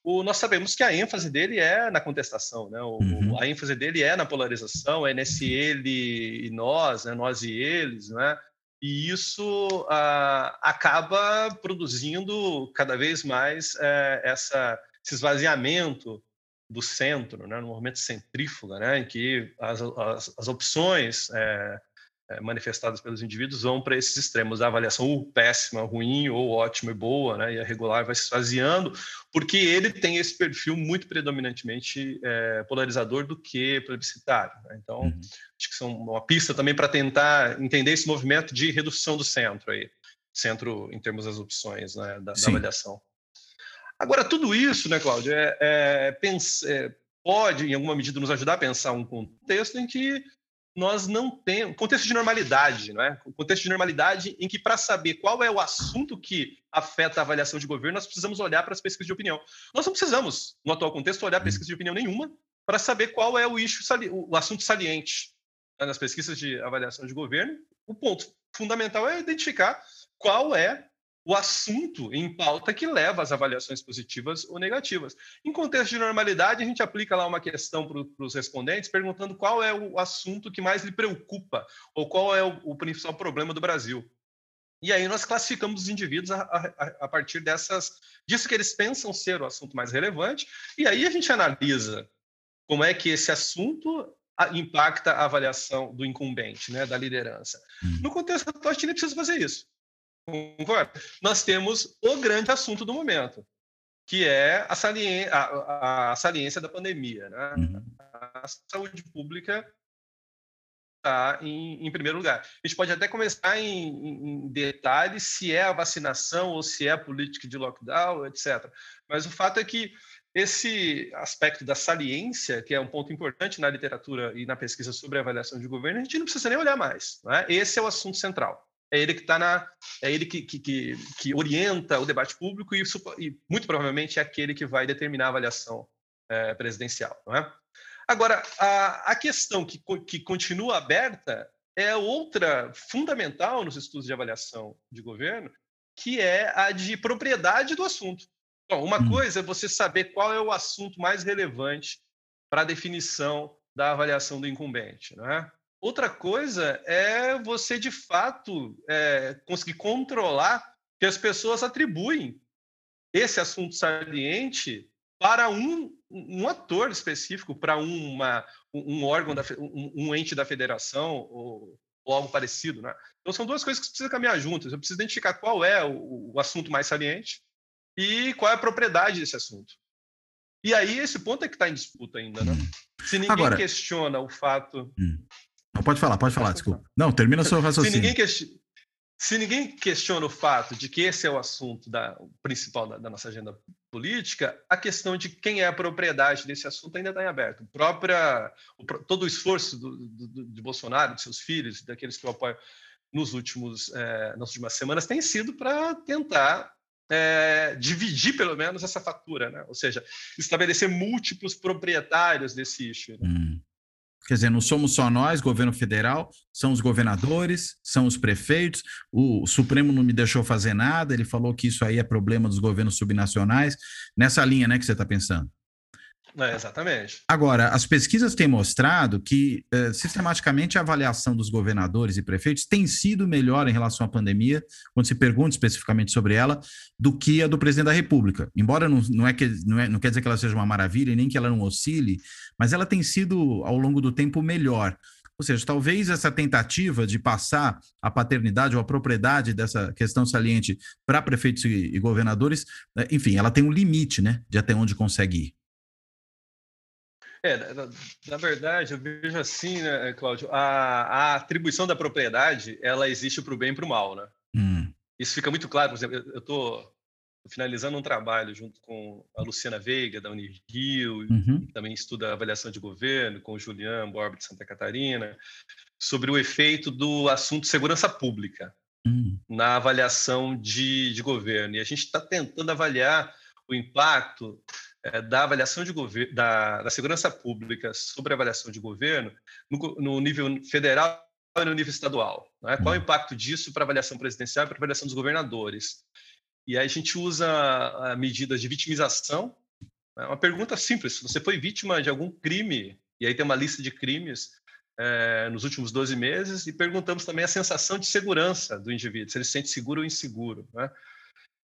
O, nós sabemos que a ênfase dele é na contestação, né? O, uhum. A ênfase dele é na polarização, é nesse ele e nós, né? nós e eles, não é? E isso ah, acaba produzindo cada vez mais eh, essa, esse esvaziamento do centro, né, no movimento centrífuga, né, em que as, as, as opções eh, manifestadas pelos indivíduos vão para esses extremos, a avaliação ou péssima, ruim, ou ótima e boa, né, e a regular vai se esvaziando, porque ele tem esse perfil muito predominantemente é, polarizador do que plebiscitário. Né? Então, uhum. acho que são uma pista também para tentar entender esse movimento de redução do centro aí, centro em termos das opções né, da, da, avaliação. Agora, tudo isso, né, Cláudio, é, é, é, pode, em alguma medida, nos ajudar a pensar um contexto em que nós não temos contexto de normalidade, não é? Contexto de normalidade em que para saber qual é o assunto que afeta a avaliação de governo, nós precisamos olhar para as pesquisas de opinião. Nós não precisamos, no atual contexto, olhar pesquisa de opinião nenhuma para saber qual é o issue, o assunto saliente né? nas pesquisas de avaliação de governo. O ponto fundamental é identificar qual é o assunto em pauta que leva às avaliações positivas ou negativas. Em contexto de normalidade, a gente aplica lá uma questão para os respondentes, perguntando qual é o assunto que mais lhe preocupa, ou qual é o, o principal problema do Brasil. E aí nós classificamos os indivíduos a, a, a, partir dessas, disso que eles pensam ser o assunto mais relevante, e aí a gente analisa como é que esse assunto impacta a avaliação do incumbente, né, da liderança. Hum. No contexto atual, a gente nem precisa fazer isso. Concorda? Nós temos o grande assunto do momento, que é a, saliência, a, a saliência da pandemia. Né? Uhum. A saúde pública está em, em, primeiro lugar. A gente pode até começar em, em, detalhes se é a vacinação ou se é a política de lockdown, etc. Mas o fato é que esse aspecto da saliência, que é um ponto importante na literatura e na pesquisa sobre avaliação de governo, a gente não precisa nem olhar mais. Né? Esse é o assunto central é ele que está na, é ele que, que, que, que, orienta o debate público e, e, muito provavelmente é aquele que vai determinar a avaliação é, presidencial, não é? Agora, a, a questão que, que continua aberta é outra fundamental nos estudos de avaliação de governo, que é a de propriedade do assunto. Bom, uma hum. coisa é você saber qual é o assunto mais relevante para a definição da avaliação do incumbente, não é? Outra coisa é você, de fato, é, conseguir controlar que as pessoas atribuem esse assunto saliente para um, um ator específico, para uma, um órgão, da, um, um ente da federação ou, ou, algo parecido. Né? Então, são duas coisas que precisam caminhar juntas. Eu preciso identificar qual é o, o assunto mais saliente e qual é a propriedade desse assunto. E aí, esse ponto é que está em disputa ainda. Né? Se ninguém Agora... questiona o fato hum. Pode falar, pode falar, desculpa. Não, termina seu raciocínio. Se ninguém, que... Se ninguém questiona o fato de que esse é o assunto da... o principal da, da, nossa agenda política, a questão de quem é a propriedade desse assunto ainda está em aberto. Própria, o, todo o esforço do, do, de Bolsonaro, de seus filhos, daqueles que o apoiam, nos últimos, é, nas últimas semanas tem sido para tentar é, dividir pelo menos essa fatura, né? ou seja, estabelecer múltiplos proprietários desse issue. Né? Hum. Quer dizer, não somos só nós, governo federal, são os governadores, são os prefeitos. O Supremo não me deixou fazer nada, ele falou que isso aí é problema dos governos subnacionais. Nessa linha, né, que você está pensando? É, exatamente. Agora, as pesquisas têm mostrado que, eh, sistematicamente, a avaliação dos governadores e prefeitos tem sido melhor em relação à pandemia, quando se pergunta especificamente sobre ela, do que a do presidente da República. Embora não, não, é que, não, é, não quer dizer que ela seja uma maravilha, nem que ela não oscile, mas ela tem sido, ao longo do tempo, melhor. Ou seja, talvez essa tentativa de passar a paternidade ou a propriedade dessa questão saliente para prefeitos e, e governadores, eh, enfim, ela tem um limite, né, de até onde consegue ir. É, na, na, verdade, eu vejo assim, né, Cláudio, a, a atribuição da propriedade, ela existe para o bem e para o mal, né? Hum. Isso fica muito claro, por exemplo, eu estou finalizando um trabalho junto com a Luciana Veiga, da Unirio, uhum. também estuda avaliação de governo, com o Julian Borba, de Santa Catarina, sobre o efeito do assunto segurança pública uhum. na avaliação de, de governo. E a gente está tentando avaliar o impacto da avaliação de governo, da, da, segurança pública sobre a avaliação de governo no, no nível federal e no nível estadual. Né? Qual o uhum. impacto disso para a avaliação presidencial e para a avaliação dos governadores? E aí a gente usa ah, medidas de vitimização. É uma pergunta simples: se você foi vítima de algum crime, e aí tem uma lista de crimes é, nos últimos 12 meses, e perguntamos também a sensação de segurança do indivíduo, se ele se sente seguro ou inseguro. Né?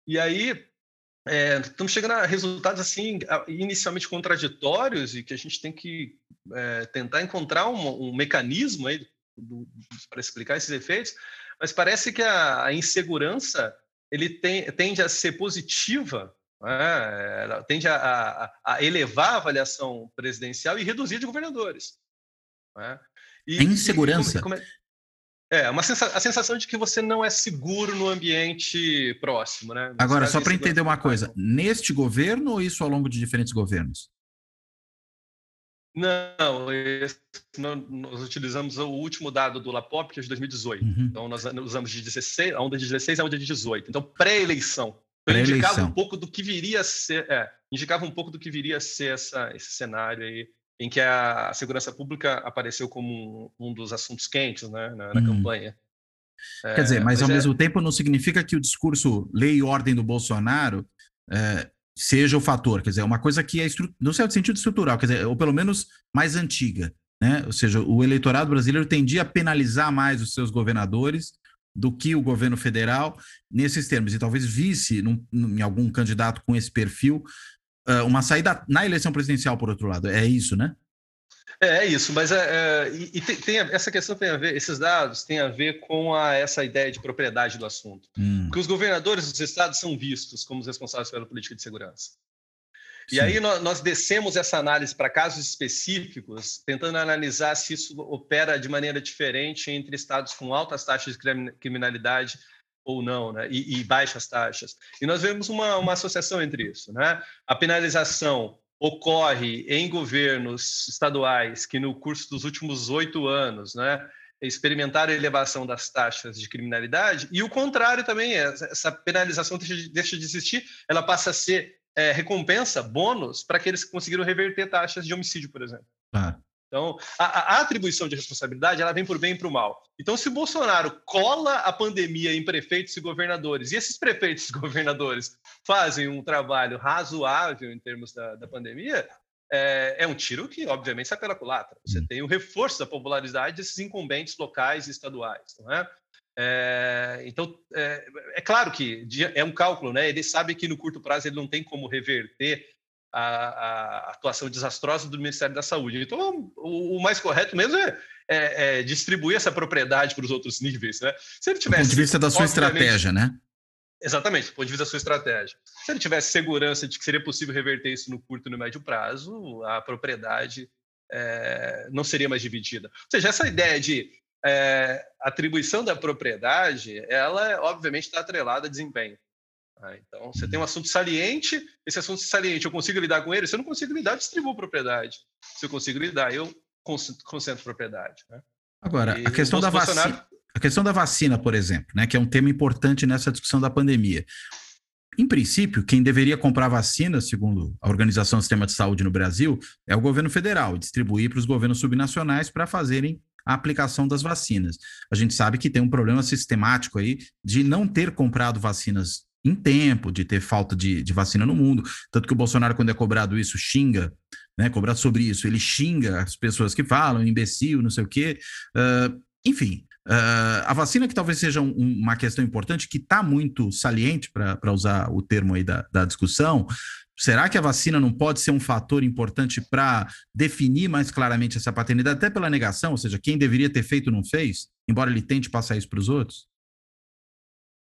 E aí é, estamos chegando a resultados assim inicialmente contraditórios e que a gente tem que é, tentar encontrar um, um mecanismo aí para explicar esses efeitos, mas parece que a, a insegurança ele tem, tende a ser positiva, né? ela tende a, a, a, elevar a avaliação presidencial e reduzir de governadores. Né? E, a insegurança. E como, como é, é, uma sensa a sensação de que você não é seguro no ambiente próximo, né? Agora, só para entender uma coisa, neste governo ou isso ao longo de diferentes governos? Não, esse, nós utilizamos o último dado do Lapop, que é de 2018. Uhum. Então, nós usamos de 16, a onda de 16 a onda de 18. Então, pré-eleição. Então, pré indicava um pouco do que viria a ser, é, indicava um pouco do que viria a ser essa, esse cenário aí em que a segurança pública apareceu como um, um dos assuntos quentes né, na, na hum. campanha. Quer dizer, mas, é, mas ao é... mesmo tempo não significa que o discurso lei e ordem do Bolsonaro é, seja o fator. Quer dizer, é uma coisa que é, no certo sentido, estrutural, quer dizer, ou pelo menos mais antiga. Né? Ou seja, o eleitorado brasileiro tendia a penalizar mais os seus governadores do que o governo federal nesses termos. E talvez visse num, em algum candidato com esse perfil uma saída na eleição presidencial, por outro lado. É isso, né? É, é isso, mas é, é e, tem, tem, essa questão tem a ver, esses dados têm a ver com a, essa ideia de propriedade do assunto. Hum. Porque os governadores dos estados são vistos como os responsáveis pela política de segurança. Sim. E aí nós, nós descemos essa análise para casos específicos, tentando analisar se isso opera de maneira diferente entre estados com altas taxas de criminalidade ou não, né? e, e baixas taxas. E nós vemos uma, uma associação entre isso. Né? A penalização ocorre em governos estaduais que, no curso dos últimos oito anos, né, experimentaram a elevação das taxas de criminalidade, e o contrário também, essa penalização deixa de, deixa de existir, ela passa a ser é, recompensa, bônus, para aqueles que conseguiram reverter taxas de homicídio, por exemplo. Ah. Então, a, a, atribuição de responsabilidade ela vem por bem e para o mal. Então, se o Bolsonaro cola a pandemia em prefeitos e governadores, e esses prefeitos e governadores fazem um trabalho razoável em termos da, da pandemia, é, é, um tiro que, obviamente, sai pela culatra. Você hum. tem o reforço da popularidade desses incumbentes locais e estaduais. Não é? É, então, é, é, claro que é um cálculo, né? Ele sabe que no curto prazo ele não tem como reverter a, a, atuação desastrosa do Ministério da Saúde. Então, o, o mais correto mesmo é, é, é, distribuir essa propriedade para os outros níveis. Né? Se ele tivesse, do ponto de vista da sua estratégia, né? Exatamente, do ponto de vista da sua estratégia. Se ele tivesse segurança de que seria possível reverter isso no curto e no médio prazo, a propriedade é, não seria mais dividida. Ou seja, essa ideia de é, atribuição da propriedade, ela obviamente está atrelada a desempenho. Ah, então, você tem um assunto saliente, esse assunto saliente, eu consigo lidar com ele? Se eu não consigo lidar, eu distribuo propriedade. Se eu consigo lidar, eu concentro propriedade. Né? Agora, e a questão da vacina... a questão da vacina, por exemplo, né, que é um tema importante nessa discussão da pandemia. Em princípio, quem deveria comprar vacina, segundo a Organização do Sistema de Saúde no Brasil, é o governo federal distribuir para os governos subnacionais para fazerem a aplicação das vacinas. A gente sabe que tem um problema sistemático aí de não ter comprado vacinas em tempo, de ter falta de, de vacina no mundo. Tanto que o Bolsonaro, quando é cobrado isso, xinga, né? Cobrado sobre isso, ele xinga as pessoas que falam, imbecil, não sei o quê. Uh, enfim, uh, a vacina que talvez seja um, uma questão importante, que está muito saliente, para usar o termo aí da, da discussão, Será que a vacina não pode ser um fator importante para definir mais claramente essa paternidade, até pela negação, ou seja, quem deveria ter feito não fez, embora ele tente passar isso para os outros?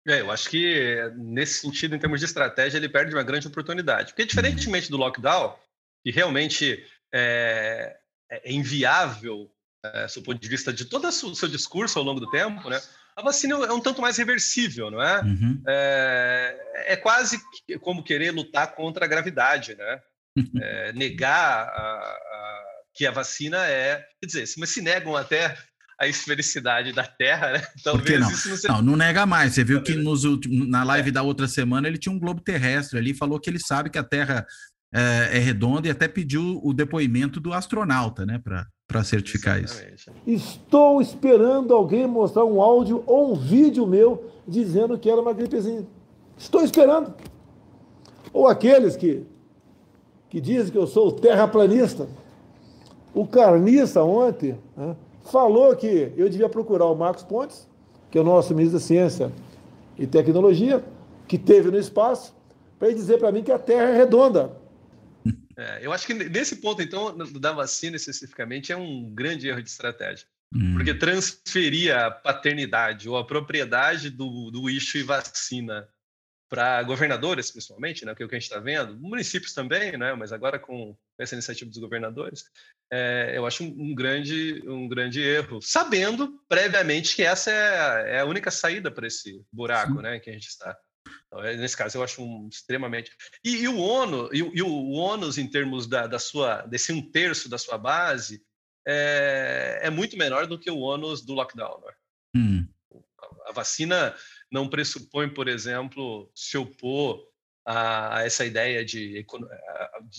É, eu acho que nesse sentido, em termos de estratégia, ele perde uma grande oportunidade. Porque diferentemente do lockdown, que realmente é, é inviável, é, do ponto de vista de todo o seu discurso ao longo do tempo, né? A vacina é um tanto mais reversível, não é? Uhum. É, é, quase como querer lutar contra a gravidade, né? É, negar a, a, que a vacina é. Quer dizer, mas se negam até a esfericidade da Terra, né? Talvez não? isso não seja. Não, não nega mais. Você viu que nos, na live é. da outra semana ele tinha um globo terrestre ali, falou que ele sabe que a Terra é, é redonda e até pediu o depoimento do astronauta, né, para para certificar Exatamente. isso. Estou esperando alguém mostrar um áudio ou um vídeo meu dizendo que era uma gripezinha. Estou esperando. Ou aqueles que, que dizem que eu sou terraplanista. O Carniça ontem né, falou que eu devia procurar o Marcos Pontes, que é o nosso ministro da Ciência e Tecnologia, que teve no espaço, para ele dizer para mim que a Terra é redonda. É, eu acho que nesse ponto, então, da vacina especificamente, é um grande erro de estratégia. Hum. Porque transferir a paternidade ou a propriedade do, do eixo e vacina para governadores, principalmente, né, que é o que a gente está vendo, municípios também, né, mas agora com essa iniciativa dos governadores, é, eu acho um, grande, um grande erro, sabendo previamente que essa é a, é a única saída para esse buraco né, que a gente está. Então, é, nesse caso, eu acho um, extremamente. E, e o ONU, e, e, o ônus em termos da, da sua, desse um terço da sua base, é, é muito menor do que o ônus do lockdown. Né? A, vacina não pressupõe, por exemplo, se opor a, a essa ideia de,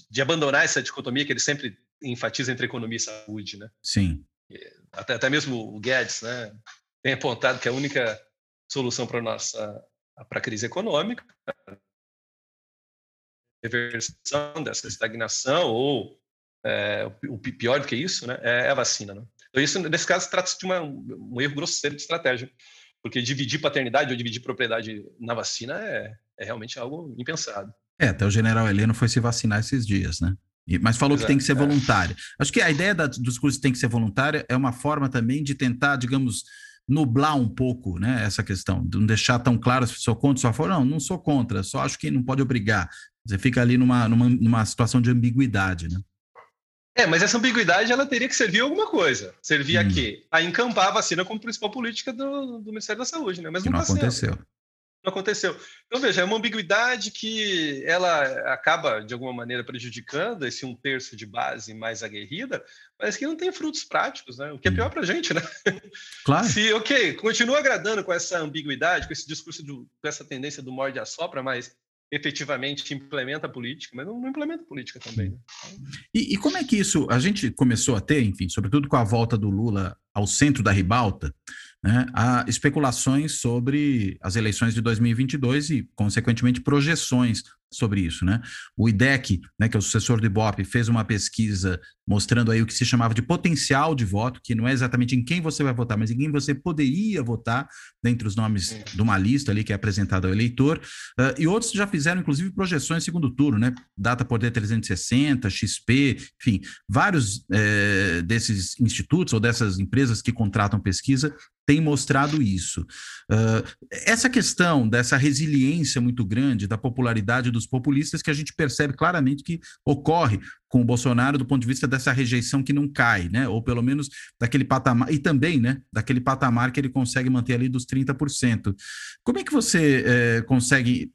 de abandonar essa dicotomia que ele sempre enfatiza entre economia e saúde, né? Sim. Até, até mesmo o Guedes, né, tem apontado que a única solução para nossa para a crise econômica, reversão dessa estagnação ou é, o pior do que isso, né, é a vacina. Né? Então isso nesse caso trata-se de uma, um erro grosseiro de estratégia, porque dividir paternidade ou dividir propriedade na vacina é, é realmente algo impensado. É, até o general Heleno foi se vacinar esses dias, né? Mas falou Exato, que tem que ser é. voluntário. Acho que a ideia da, dos cursos tem que ser voluntária é uma forma também de tentar, digamos, nublar um pouco né, essa questão, de não deixar tão claro se sou contra, só for, não, não sou contra, só acho que não pode obrigar. Você fica ali numa, numa, numa situação de ambiguidade, né? É, mas essa ambiguidade ela teria que servir a alguma coisa. Servir hum. a quê? A encampar a vacina como principal política do, do Ministério da Saúde, né? Mas que não, não tá aconteceu. Sendo não aconteceu. Então, veja, é uma ambiguidade que ela acaba, de alguma maneira, prejudicando esse um terço de base mais aguerrida, mas que não tem frutos práticos, né? O que é pior para a gente, né? Claro. Se, ok, continua agradando com essa ambiguidade, com esse discurso, do, com essa tendência do morde a sopra, mas efetivamente implementa a política, mas não, implementa política também. Né? E, e como é que isso, a gente começou a ter, enfim, sobretudo com a volta do Lula ao centro da ribalta, né, há especulações sobre as eleições de 2022 e, consequentemente, projeções sobre isso. Né? O IDEC, né, que é o sucessor do Ibope, fez uma pesquisa mostrando aí o que se chamava de potencial de voto, que não é exatamente em quem você vai votar, mas em quem você poderia votar dentre os nomes de uma lista ali que é apresentada ao eleitor. Uh, e outros já fizeram, inclusive, projeções segundo turno, né? Data Poder 360, XP, enfim, vários eh, desses institutos ou dessas empresas que contratam pesquisa têm mostrado isso. Uh, essa questão dessa resiliência muito grande da popularidade dos populistas que a gente percebe claramente que ocorre com o Bolsonaro do ponto de vista dessa rejeição que não cai, né? Ou pelo menos daquele patamar, e também, né, daquele patamar que ele consegue manter ali dos 30%. Como é que você é, consegue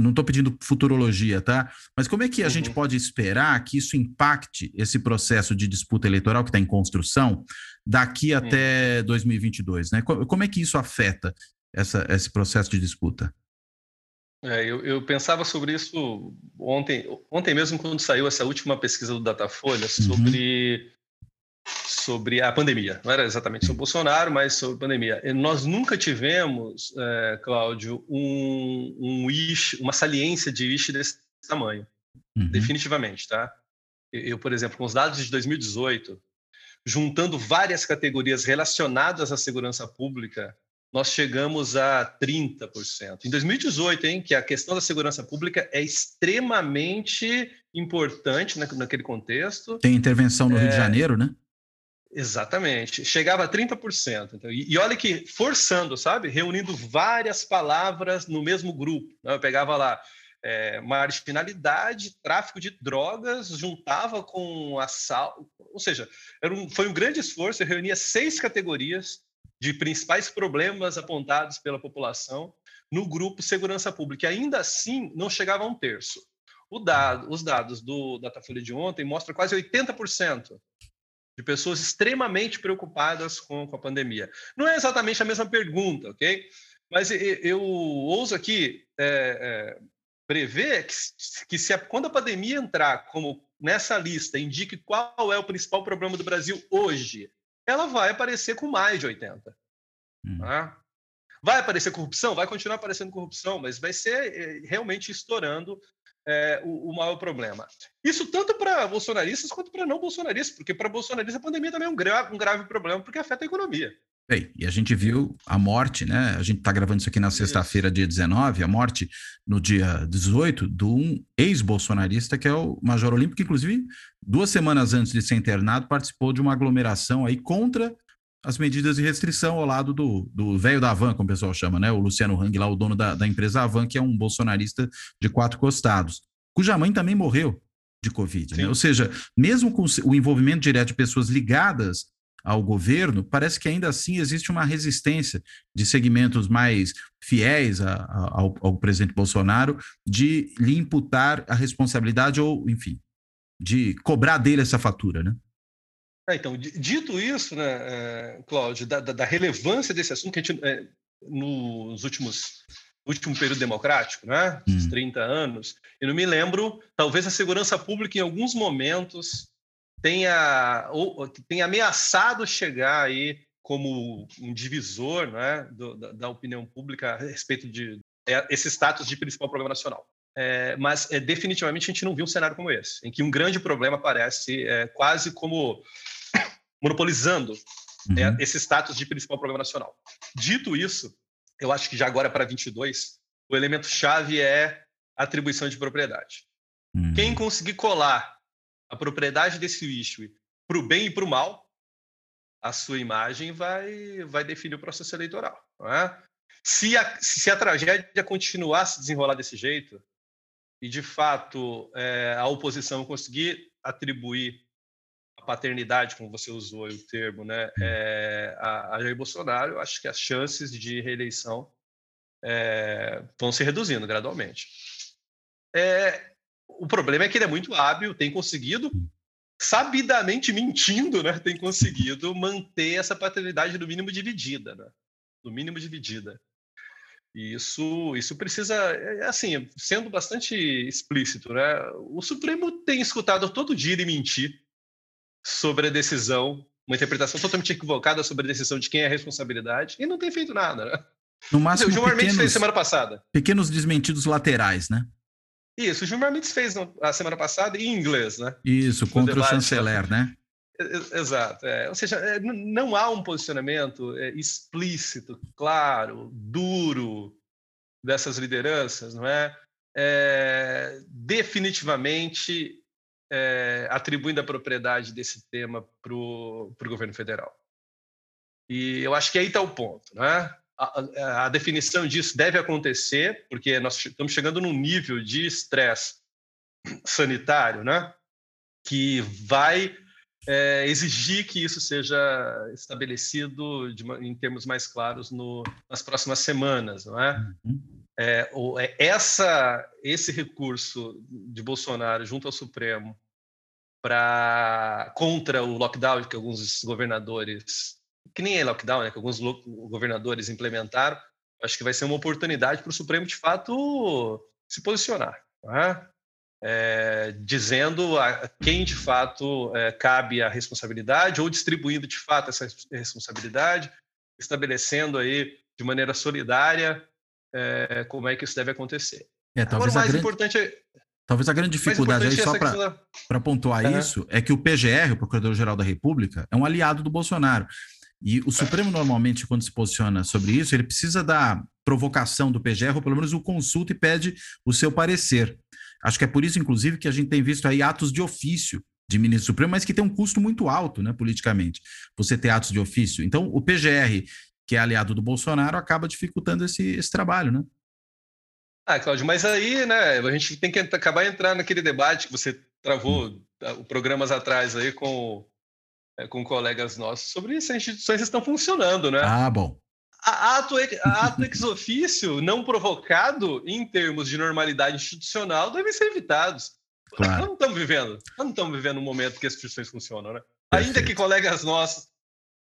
não estou pedindo futurologia, tá? Mas como é que a uhum. gente pode esperar que isso impacte esse processo de disputa eleitoral que está em construção daqui uhum. até 2022, né? Como é que isso afeta essa, esse processo de disputa? É, eu, eu, pensava sobre isso ontem, ontem mesmo quando saiu essa última pesquisa do Datafolha sobre uhum sobre a pandemia. Não era exatamente sobre Bolsonaro, mas sobre a pandemia. E nós nunca tivemos, é, Cláudio, um, um ish, uma saliência de ish desse tamanho, uhum. definitivamente, tá? Eu, por exemplo, com os dados de 2018, juntando várias categorias relacionadas à segurança pública, nós chegamos a 30%. Em 2018, hein, que a questão da segurança pública é extremamente importante naquele contexto. Tem intervenção no é, Rio de é, Janeiro, né? Exatamente. Chegava a 30%. Então, e, e, olha que forçando, sabe? Reunindo várias palavras no mesmo grupo. Né? Eu pegava lá é, marginalidade, tráfico de drogas, juntava com assalto. Ou seja, era um, foi um grande esforço. Eu reunia seis categorias de principais problemas apontados pela população no grupo Segurança Pública. E ainda assim, não chegava a um terço. Dado, os dados do Datafolha de ontem mostram quase 80% de pessoas extremamente preocupadas com, com a pandemia. Não é exatamente a mesma pergunta, ok? Mas eu ouso aqui é, é, prever que, que se a, quando a pandemia entrar como nessa lista indique qual é o principal problema do Brasil hoje, ela vai aparecer com mais de 80. Hum. Tá? Vai aparecer corrupção? Vai continuar aparecendo corrupção, mas vai ser é, realmente estourando é, o, o, maior problema. Isso tanto para bolsonaristas quanto para não bolsonaristas, porque para bolsonaristas a pandemia também é um grave, um grave problema, porque afeta a economia. Bem, e a gente viu a morte, né? A gente está gravando isso aqui na sexta-feira, dia 19, a morte no dia 18 de um ex-bolsonarista que é o Major Olímpico, que inclusive duas semanas antes de ser internado participou de uma aglomeração aí contra as medidas de restrição ao lado do velho da Avan, como o pessoal chama, né? O Luciano Hang, lá, o dono da, da empresa Avan, que é um bolsonarista de quatro costados, cuja mãe também morreu de Covid. Né? Ou seja, mesmo com o envolvimento direto de pessoas ligadas ao governo, parece que ainda assim existe uma resistência de segmentos mais fiéis a, a, ao, ao presidente Bolsonaro de lhe imputar a responsabilidade ou, enfim, de cobrar dele essa fatura, né? É, então, dito isso, né, é, Cláudio, da, da, relevância desse assunto que a gente, é, nos últimos último período democrático, né, hum. 30 anos, eu não me lembro, talvez a segurança pública em alguns momentos tenha ou, tenha ameaçado chegar aí como um divisor, né, do, da, da, opinião pública a respeito de é, esse status de principal problema nacional. É, mas é, definitivamente a gente não viu um cenário como esse, em que um grande problema aparece é, quase como monopolizando é, uhum. esse status de principal problema nacional. Dito isso, eu acho que já agora para 22, o elemento chave é atribuição de propriedade. Uhum. Quem conseguir colar a propriedade desse issue para o bem e para o mal, a sua imagem vai, vai definir o processo eleitoral. É? Se, a, se a tragédia continuar a se desenrolar desse jeito, e de fato é, a oposição conseguir atribuir paternidade, como você usou o termo, né, é, a, a Jair Bolsonaro, eu acho que as chances de reeleição é, vão se reduzindo gradualmente. É, o problema é que ele é muito hábil, tem conseguido, sabidamente mentindo, né, tem conseguido manter essa paternidade no mínimo dividida, né, no mínimo dividida. E isso, isso precisa, é, assim, sendo bastante explícito, né? O Supremo tem escutado todo dia ele mentir sobre a decisão, uma interpretação totalmente equivocada sobre a decisão de quem é a responsabilidade, e não tem feito nada, né? No máximo, o Gilmar pequenos, Mendes fez semana passada. Pequenos desmentidos laterais, né? Isso, o Gilmar Mendes fez a semana passada em inglês, né? Isso, contra o chanceler, né? Exato. É. Ou seja, é, não há um posicionamento é, explícito, claro, duro dessas lideranças, não é? é definitivamente é, atribuindo a propriedade desse tema para o governo federal. E eu acho que aí está o ponto. Né? A, a, definição disso deve acontecer, porque nós estamos chegando num nível de estresse sanitário né? que vai é, exigir que isso seja estabelecido de, em termos mais claros no, nas próximas semanas, não é? Uhum. é, é, essa, esse recurso de Bolsonaro junto ao Supremo para contra o lockdown que alguns governadores, que nem é lockdown, né, que alguns governadores implementaram, acho que vai ser uma oportunidade para o Supremo de fato se posicionar, é, dizendo a quem de fato é, cabe a responsabilidade ou distribuindo de fato essa responsabilidade, estabelecendo aí de maneira solidária é, como é que isso deve acontecer. É, talvez Agora, o mais grande... importante é Talvez a grande dificuldade aí, só para pontuar uhum. isso, é que o PGR, o Procurador-Geral da República, é um aliado do Bolsonaro. E o Supremo, normalmente, quando se posiciona sobre isso, ele precisa da provocação do PGR, ou pelo menos o consulta e pede o seu parecer. Acho que é por isso, inclusive, que a gente tem visto aí atos de ofício de ministro supremo, mas que tem um custo muito alto, né, politicamente, você ter atos de ofício. Então, o PGR, que é aliado do Bolsonaro, acaba dificultando esse, esse trabalho, né? Ah, Cláudio, mas aí, né, a gente tem que acabar entrando naquele debate que você travou hum. programas atrás aí com, com colegas nossos sobre se as instituições estão funcionando, né? Ah, bom. A ato, a ato ex ofício não provocado em termos de normalidade institucional devem ser evitados. Claro. Nós não estamos vivendo, não estamos vivendo um momento que as instituições funcionam, né? Perfeito. Ainda que colegas nossos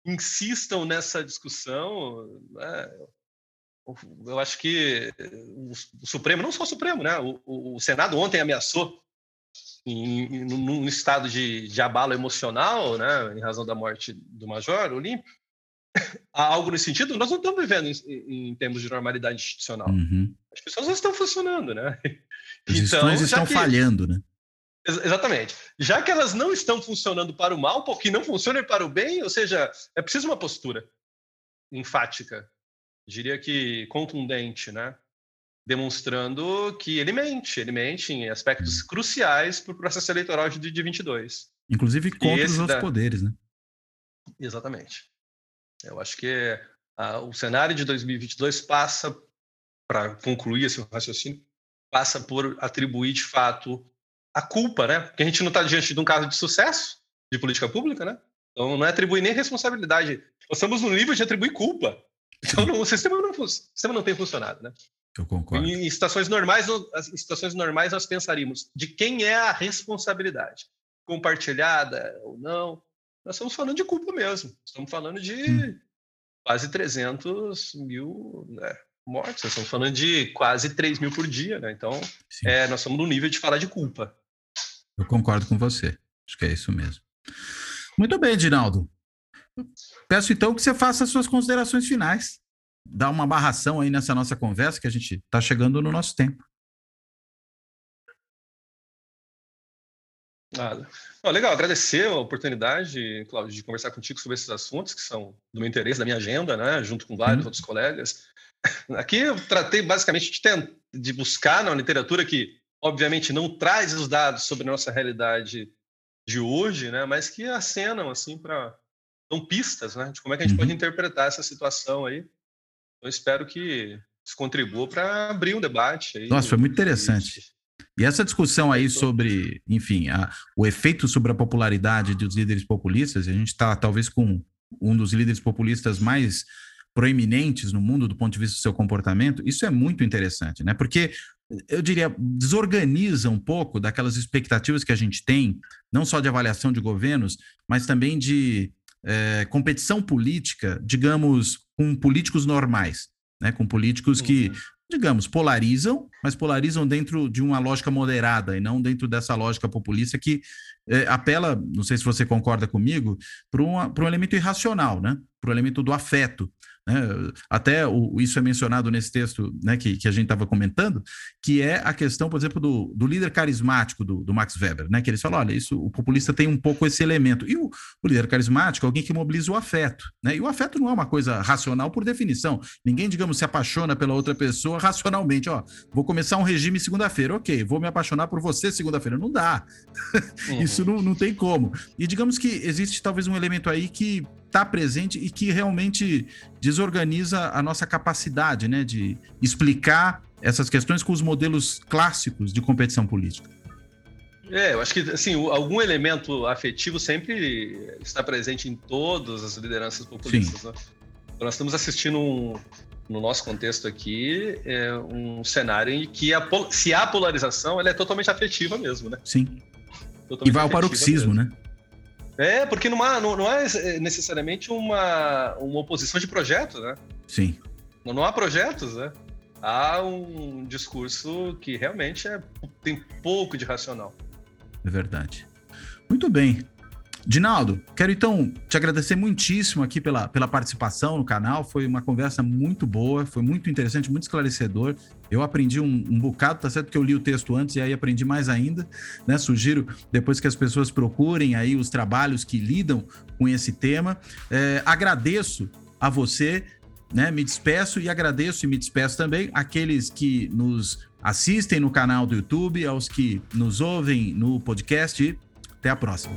insistam nessa discussão, né, eu acho que o, Supremo, não só o Supremo, né? O, o Senado ontem ameaçou em, num estado de, de, abalo emocional, né, em razão da morte do Major Olímpio, algo nesse sentido, nós não estamos vivendo em, em termos de normalidade institucional. Uhum. As pessoas não estão funcionando, né? As então, estão que, falhando, né? Exatamente. Já que elas não estão funcionando para o mal, porque não funcionam para o bem, ou seja, é preciso uma postura enfática, diria que contundente, né? Demonstrando que ele mente, ele mente em aspectos uhum. cruciais para o processo eleitoral de 2022. Inclusive contra os outros da... poderes, né? Exatamente. Eu acho que uh, o cenário de 2022 passa, para concluir esse raciocínio, passa por atribuir de fato a culpa, né? Porque a gente não está diante de um caso de sucesso de política pública, né? Então não é atribuir nem responsabilidade. Nós estamos no nível de atribuir culpa. Então não, o, sistema não, o sistema não tem funcionado, né? Eu concordo. Em, situações normais, em situações normais nós pensaríamos de quem é a responsabilidade, compartilhada ou não nós estamos falando de culpa mesmo. Estamos falando de hum. quase 300 mil né, mortes. Nós estamos falando de quase 3 mil por dia. Né? Então, é, nós estamos no nível de falar de culpa. Eu concordo com você. Acho que é isso mesmo. Muito bem, Dinaldo. Peço então que você faça as suas considerações finais. Dá uma barração aí nessa nossa conversa, que a gente está chegando no nosso tempo. Nada. Legal, agradecer a oportunidade, Cláudio, de conversar contigo sobre esses assuntos que são do meu interesse, da minha agenda, né, junto com vários uhum. outros colegas. Aqui eu tratei basicamente de, ter, de buscar na literatura que, obviamente, não traz os dados sobre a nossa realidade de hoje, né, mas que acenam assim para dão pistas, né, de como é que a gente uhum. pode interpretar essa situação aí. Eu espero que isso contribua para abrir um debate. Aí, Nossa, foi muito interessante. E essa discussão aí sobre, enfim, a, o efeito sobre a popularidade dos líderes populistas, a gente está talvez com um dos líderes populistas mais proeminentes no mundo do ponto de vista do seu comportamento, isso é muito interessante, né? Porque eu diria, desorganiza um pouco daquelas expectativas que a gente tem, não só de avaliação de governos, mas também de é, competição política, digamos, com políticos normais, né? Com políticos que uhum digamos, polarizam, mas polarizam dentro de uma lógica moderada e não dentro dessa lógica populista que é, apela, não sei se você concorda comigo, para um elemento irracional, né? para o elemento do afeto. Né? Até o, isso é mencionado nesse texto né, que, que a gente estava comentando, que é a questão, por exemplo, do, do líder carismático do, do, Max Weber, né? que eles falam, olha, isso, o populista tem um pouco esse elemento. E o, o líder carismático é alguém que mobiliza o afeto. Né? E o afeto não é uma coisa racional por definição. Ninguém, digamos, se apaixona pela outra pessoa racionalmente. Ó, vou começar um regime segunda-feira, ok, vou me apaixonar por você segunda-feira. Não dá. Uhum. isso não, não tem como. E digamos que existe talvez um elemento aí que está presente e que realmente desorganiza a nossa capacidade né, de explicar essas questões com os modelos clássicos de competição política. É, eu acho que assim, algum elemento afetivo sempre está presente em todas as lideranças populistas. Né? Nós estamos assistindo um, no nosso contexto aqui, é um cenário em que a, se há polarização, ela é totalmente afetiva mesmo, né? Sim. Totalmente e vai ao paroxismo, mesmo. né? É, porque não, há, não, não é necessariamente uma, uma oposição de projeto, né? Sim. Não, não há projetos, né? Há um discurso que realmente é, tem pouco de racional. É verdade. Muito bem. Dinaldo, quero então te agradecer muitíssimo aqui pela, pela participação no canal. Foi uma conversa muito boa, foi muito interessante, muito esclarecedor. Eu aprendi um, um bocado, tá certo? Porque eu li o texto antes e aí aprendi mais ainda. Né? Sugiro depois que as pessoas procurem aí os trabalhos que lidam com esse tema. É, agradeço a você, né? Me despeço e agradeço e me despeço também aqueles que nos assistem no canal do YouTube, aos que nos ouvem no podcast. Até a próxima.